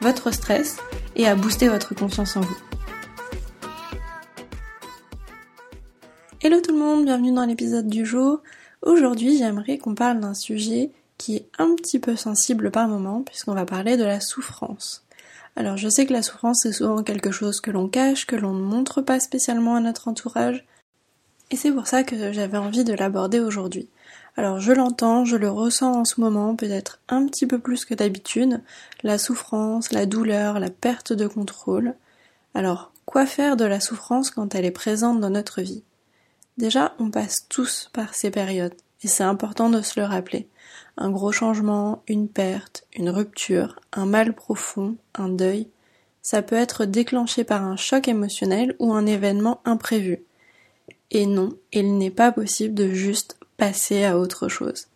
votre stress et à booster votre confiance en vous. Hello tout le monde, bienvenue dans l'épisode du jour. Aujourd'hui j'aimerais qu'on parle d'un sujet qui est un petit peu sensible par moment puisqu'on va parler de la souffrance. Alors je sais que la souffrance c'est souvent quelque chose que l'on cache, que l'on ne montre pas spécialement à notre entourage, et c'est pour ça que j'avais envie de l'aborder aujourd'hui. Alors je l'entends, je le ressens en ce moment, peut-être un petit peu plus que d'habitude, la souffrance, la douleur, la perte de contrôle. Alors, quoi faire de la souffrance quand elle est présente dans notre vie? Déjà, on passe tous par ces périodes, et c'est important de se le rappeler. Un gros changement, une perte, une rupture, un mal profond, un deuil, ça peut être déclenché par un choc émotionnel ou un événement imprévu. Et non, il n'est pas possible de juste passer à autre chose.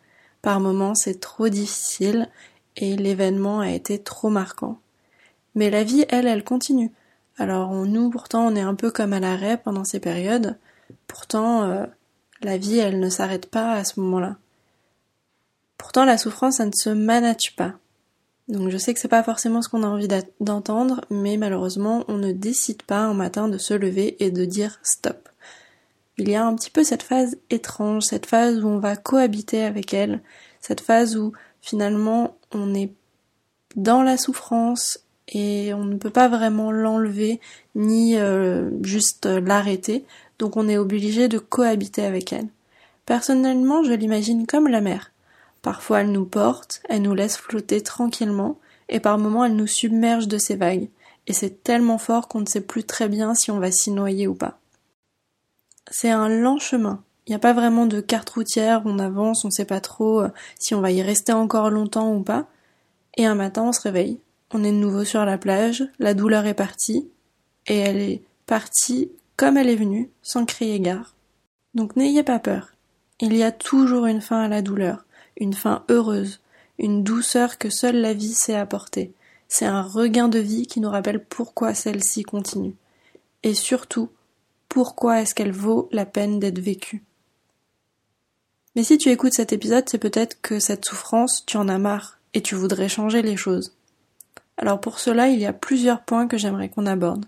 Par moments, c'est trop difficile et l'événement a été trop marquant. Mais la vie, elle, elle continue. Alors nous, pourtant, on est un peu comme à l'arrêt pendant ces périodes. Pourtant, euh, la vie, elle ne s'arrête pas à ce moment-là. Pourtant, la souffrance, ça ne se manage pas. Donc je sais que c'est pas forcément ce qu'on a envie d'entendre, mais malheureusement, on ne décide pas un matin de se lever et de dire stop il y a un petit peu cette phase étrange, cette phase où on va cohabiter avec elle, cette phase où finalement on est dans la souffrance et on ne peut pas vraiment l'enlever ni euh, juste l'arrêter, donc on est obligé de cohabiter avec elle. Personnellement, je l'imagine comme la mer. Parfois elle nous porte, elle nous laisse flotter tranquillement, et par moments elle nous submerge de ses vagues, et c'est tellement fort qu'on ne sait plus très bien si on va s'y noyer ou pas c'est un lent chemin. Il n'y a pas vraiment de carte routière, on avance, on sait pas trop euh, si on va y rester encore longtemps ou pas. Et un matin, on se réveille. On est de nouveau sur la plage, la douleur est partie, et elle est partie comme elle est venue, sans crier gare. Donc n'ayez pas peur. Il y a toujours une fin à la douleur, une fin heureuse, une douceur que seule la vie sait apporter. C'est un regain de vie qui nous rappelle pourquoi celle-ci continue. Et surtout, pourquoi est-ce qu'elle vaut la peine d'être vécue. Mais si tu écoutes cet épisode, c'est peut-être que cette souffrance, tu en as marre et tu voudrais changer les choses. Alors pour cela, il y a plusieurs points que j'aimerais qu'on aborde.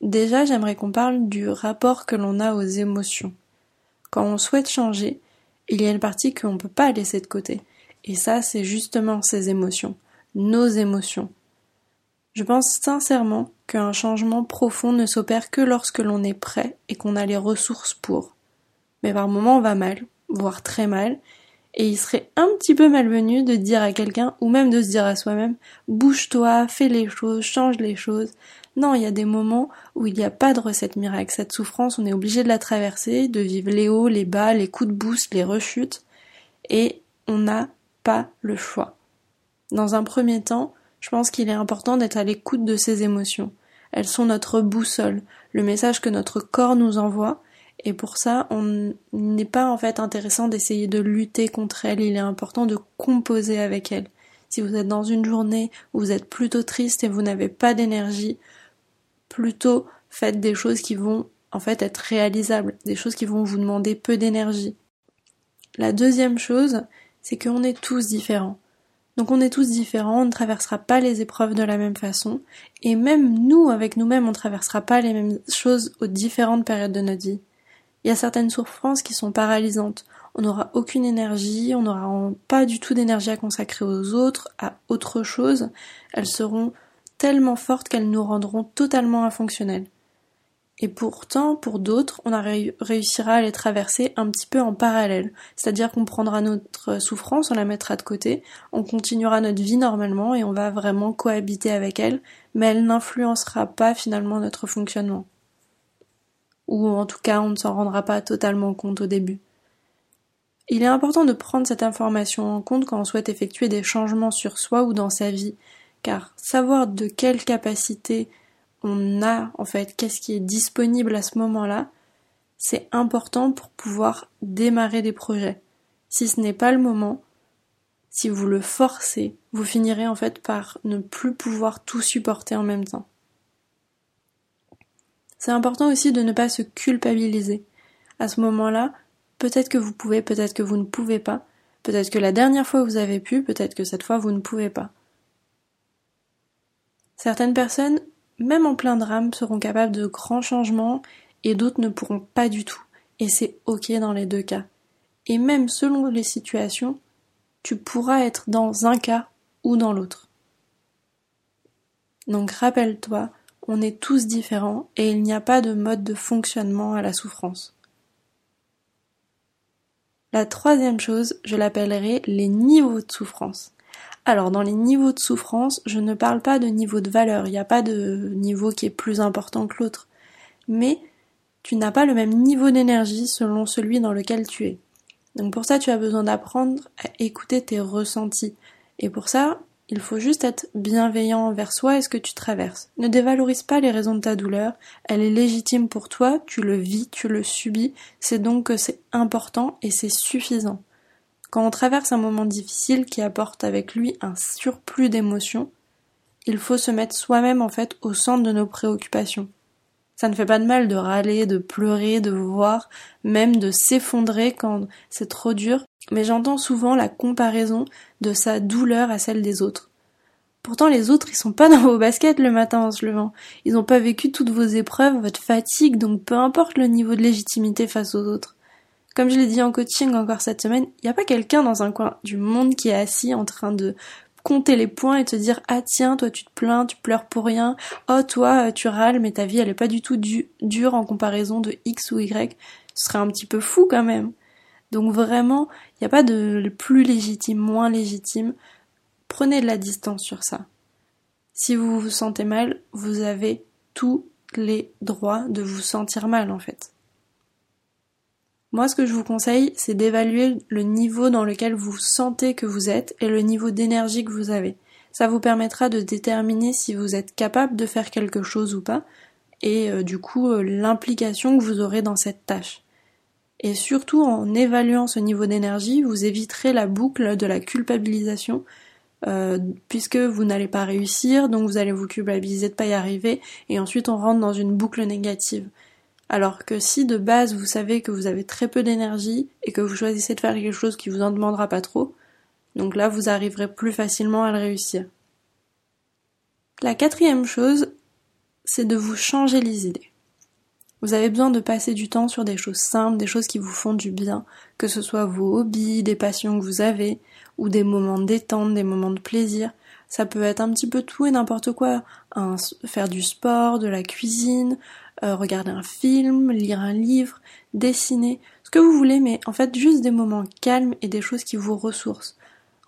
Déjà, j'aimerais qu'on parle du rapport que l'on a aux émotions. Quand on souhaite changer, il y a une partie qu'on ne peut pas laisser de côté. Et ça, c'est justement ces émotions, nos émotions. Je pense sincèrement qu'un changement profond ne s'opère que lorsque l'on est prêt et qu'on a les ressources pour. Mais par moments on va mal, voire très mal, et il serait un petit peu malvenu de dire à quelqu'un, ou même de se dire à soi-même, bouge-toi, fais les choses, change les choses. Non, il y a des moments où il n'y a pas de recette miracle. Cette souffrance, on est obligé de la traverser, de vivre les hauts, les bas, les coups de boost, les rechutes, et on n'a pas le choix. Dans un premier temps, je pense qu'il est important d'être à l'écoute de ces émotions. Elles sont notre boussole, le message que notre corps nous envoie, et pour ça, on n'est pas en fait intéressant d'essayer de lutter contre elles, il est important de composer avec elles. Si vous êtes dans une journée où vous êtes plutôt triste et vous n'avez pas d'énergie, plutôt faites des choses qui vont en fait être réalisables, des choses qui vont vous demander peu d'énergie. La deuxième chose, c'est qu'on est tous différents. Donc on est tous différents, on ne traversera pas les épreuves de la même façon, et même nous, avec nous-mêmes, on ne traversera pas les mêmes choses aux différentes périodes de notre vie. Il y a certaines souffrances qui sont paralysantes. On n'aura aucune énergie, on n'aura pas du tout d'énergie à consacrer aux autres, à autre chose. Elles seront tellement fortes qu'elles nous rendront totalement infonctionnels. Et pourtant, pour d'autres, on réussira à les traverser un petit peu en parallèle. C'est-à-dire qu'on prendra notre souffrance, on la mettra de côté, on continuera notre vie normalement et on va vraiment cohabiter avec elle, mais elle n'influencera pas finalement notre fonctionnement. Ou en tout cas, on ne s'en rendra pas totalement compte au début. Il est important de prendre cette information en compte quand on souhaite effectuer des changements sur soi ou dans sa vie, car savoir de quelle capacité on a en fait, qu'est-ce qui est disponible à ce moment-là, c'est important pour pouvoir démarrer des projets. Si ce n'est pas le moment, si vous le forcez, vous finirez en fait par ne plus pouvoir tout supporter en même temps. C'est important aussi de ne pas se culpabiliser. À ce moment-là, peut-être que vous pouvez, peut-être que vous ne pouvez pas, peut-être que la dernière fois vous avez pu, peut-être que cette fois vous ne pouvez pas. Certaines personnes, même en plein drame, seront capables de grands changements et d'autres ne pourront pas du tout. Et c'est ok dans les deux cas. Et même selon les situations, tu pourras être dans un cas ou dans l'autre. Donc rappelle-toi, on est tous différents et il n'y a pas de mode de fonctionnement à la souffrance. La troisième chose, je l'appellerai les niveaux de souffrance. Alors dans les niveaux de souffrance, je ne parle pas de niveau de valeur, il n'y a pas de niveau qui est plus important que l'autre. Mais tu n'as pas le même niveau d'énergie selon celui dans lequel tu es. Donc pour ça, tu as besoin d'apprendre à écouter tes ressentis. Et pour ça, il faut juste être bienveillant envers soi et ce que tu traverses. Ne dévalorise pas les raisons de ta douleur, elle est légitime pour toi, tu le vis, tu le subis, c'est donc que c'est important et c'est suffisant. Quand on traverse un moment difficile qui apporte avec lui un surplus d'émotions, il faut se mettre soi-même en fait au centre de nos préoccupations. Ça ne fait pas de mal de râler, de pleurer, de voir, même de s'effondrer quand c'est trop dur, mais j'entends souvent la comparaison de sa douleur à celle des autres. Pourtant, les autres, ils sont pas dans vos baskets le matin en se levant. Ils n'ont pas vécu toutes vos épreuves, votre fatigue, donc peu importe le niveau de légitimité face aux autres. Comme je l'ai dit en coaching encore cette semaine, il n'y a pas quelqu'un dans un coin du monde qui est assis en train de compter les points et te dire ah tiens toi tu te plains tu pleures pour rien. Oh toi tu râles mais ta vie elle est pas du tout dure en comparaison de x ou y ce serait un petit peu fou quand même. Donc vraiment il n'y a pas de plus légitime moins légitime. Prenez de la distance sur ça. Si vous vous sentez mal vous avez tous les droits de vous sentir mal en fait moi, ce que je vous conseille, c'est d'évaluer le niveau dans lequel vous sentez que vous êtes et le niveau d'énergie que vous avez. Ça vous permettra de déterminer si vous êtes capable de faire quelque chose ou pas, et euh, du coup euh, l'implication que vous aurez dans cette tâche. Et surtout en évaluant ce niveau d'énergie, vous éviterez la boucle de la culpabilisation, euh, puisque vous n'allez pas réussir, donc vous allez vous culpabiliser de pas y arriver, et ensuite on rentre dans une boucle négative. Alors que si de base vous savez que vous avez très peu d'énergie et que vous choisissez de faire quelque chose qui vous en demandera pas trop, donc là vous arriverez plus facilement à le réussir. La quatrième chose, c'est de vous changer les idées. Vous avez besoin de passer du temps sur des choses simples, des choses qui vous font du bien, que ce soit vos hobbies, des passions que vous avez, ou des moments de détente, des moments de plaisir. Ça peut être un petit peu tout et n'importe quoi. faire du sport, de la cuisine, euh, regarder un film, lire un livre, dessiner, ce que vous voulez, mais en fait juste des moments calmes et des choses qui vous ressourcent.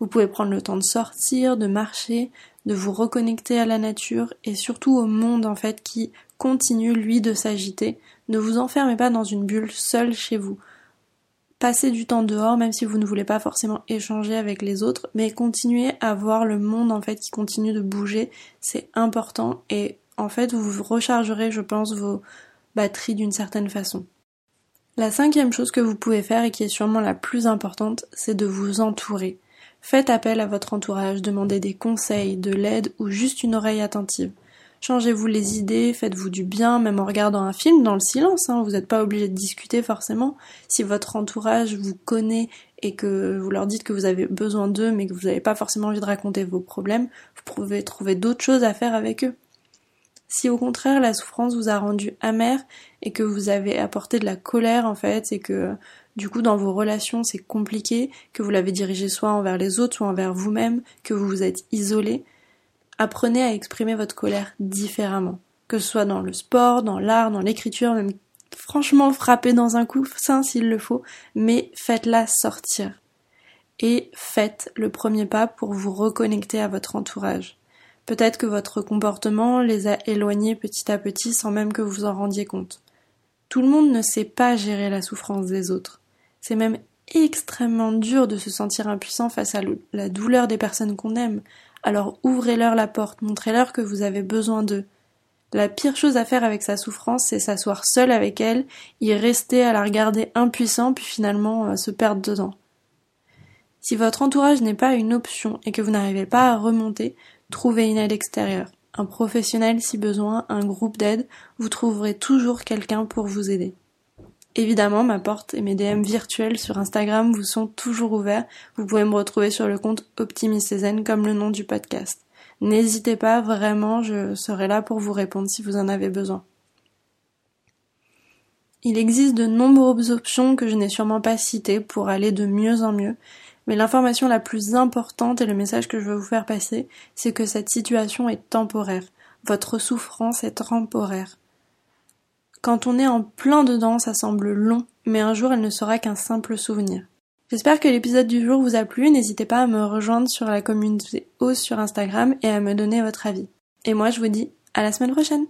Vous pouvez prendre le temps de sortir, de marcher, de vous reconnecter à la nature et surtout au monde en fait qui continue lui de s'agiter. Ne vous enfermez pas dans une bulle seule chez vous. Passez du temps dehors même si vous ne voulez pas forcément échanger avec les autres, mais continuez à voir le monde en fait qui continue de bouger, c'est important et en fait, vous rechargerez, je pense, vos batteries d'une certaine façon. La cinquième chose que vous pouvez faire et qui est sûrement la plus importante, c'est de vous entourer. Faites appel à votre entourage, demandez des conseils, de l'aide ou juste une oreille attentive. Changez-vous les idées, faites-vous du bien, même en regardant un film dans le silence. Hein, vous n'êtes pas obligé de discuter forcément. Si votre entourage vous connaît et que vous leur dites que vous avez besoin d'eux, mais que vous n'avez pas forcément envie de raconter vos problèmes, vous pouvez trouver d'autres choses à faire avec eux. Si au contraire la souffrance vous a rendu amer et que vous avez apporté de la colère en fait et que du coup dans vos relations c'est compliqué, que vous l'avez dirigé soit envers les autres soit envers vous-même, que vous vous êtes isolé, apprenez à exprimer votre colère différemment. Que ce soit dans le sport, dans l'art, dans l'écriture, même franchement frapper dans un coussin s'il le faut, mais faites-la sortir. Et faites le premier pas pour vous reconnecter à votre entourage. Peut-être que votre comportement les a éloignés petit à petit sans même que vous en rendiez compte. Tout le monde ne sait pas gérer la souffrance des autres. C'est même extrêmement dur de se sentir impuissant face à la douleur des personnes qu'on aime. alors ouvrez-leur la porte, montrez-leur que vous avez besoin d'eux. La pire chose à faire avec sa souffrance, c'est s'asseoir seul avec elle, y rester à la regarder impuissant, puis finalement euh, se perdre dedans. Si votre entourage n'est pas une option et que vous n'arrivez pas à remonter, trouvez une aide extérieure. Un professionnel si besoin, un groupe d'aide, vous trouverez toujours quelqu'un pour vous aider. Évidemment, ma porte et mes DM virtuels sur Instagram vous sont toujours ouverts. Vous pouvez me retrouver sur le compte Optimistes comme le nom du podcast. N'hésitez pas, vraiment, je serai là pour vous répondre si vous en avez besoin. Il existe de nombreuses options que je n'ai sûrement pas citées pour aller de mieux en mieux, mais l'information la plus importante et le message que je veux vous faire passer, c'est que cette situation est temporaire. Votre souffrance est temporaire. Quand on est en plein dedans, ça semble long, mais un jour elle ne sera qu'un simple souvenir. J'espère que l'épisode du jour vous a plu, n'hésitez pas à me rejoindre sur la communauté Ose sur Instagram et à me donner votre avis. Et moi je vous dis à la semaine prochaine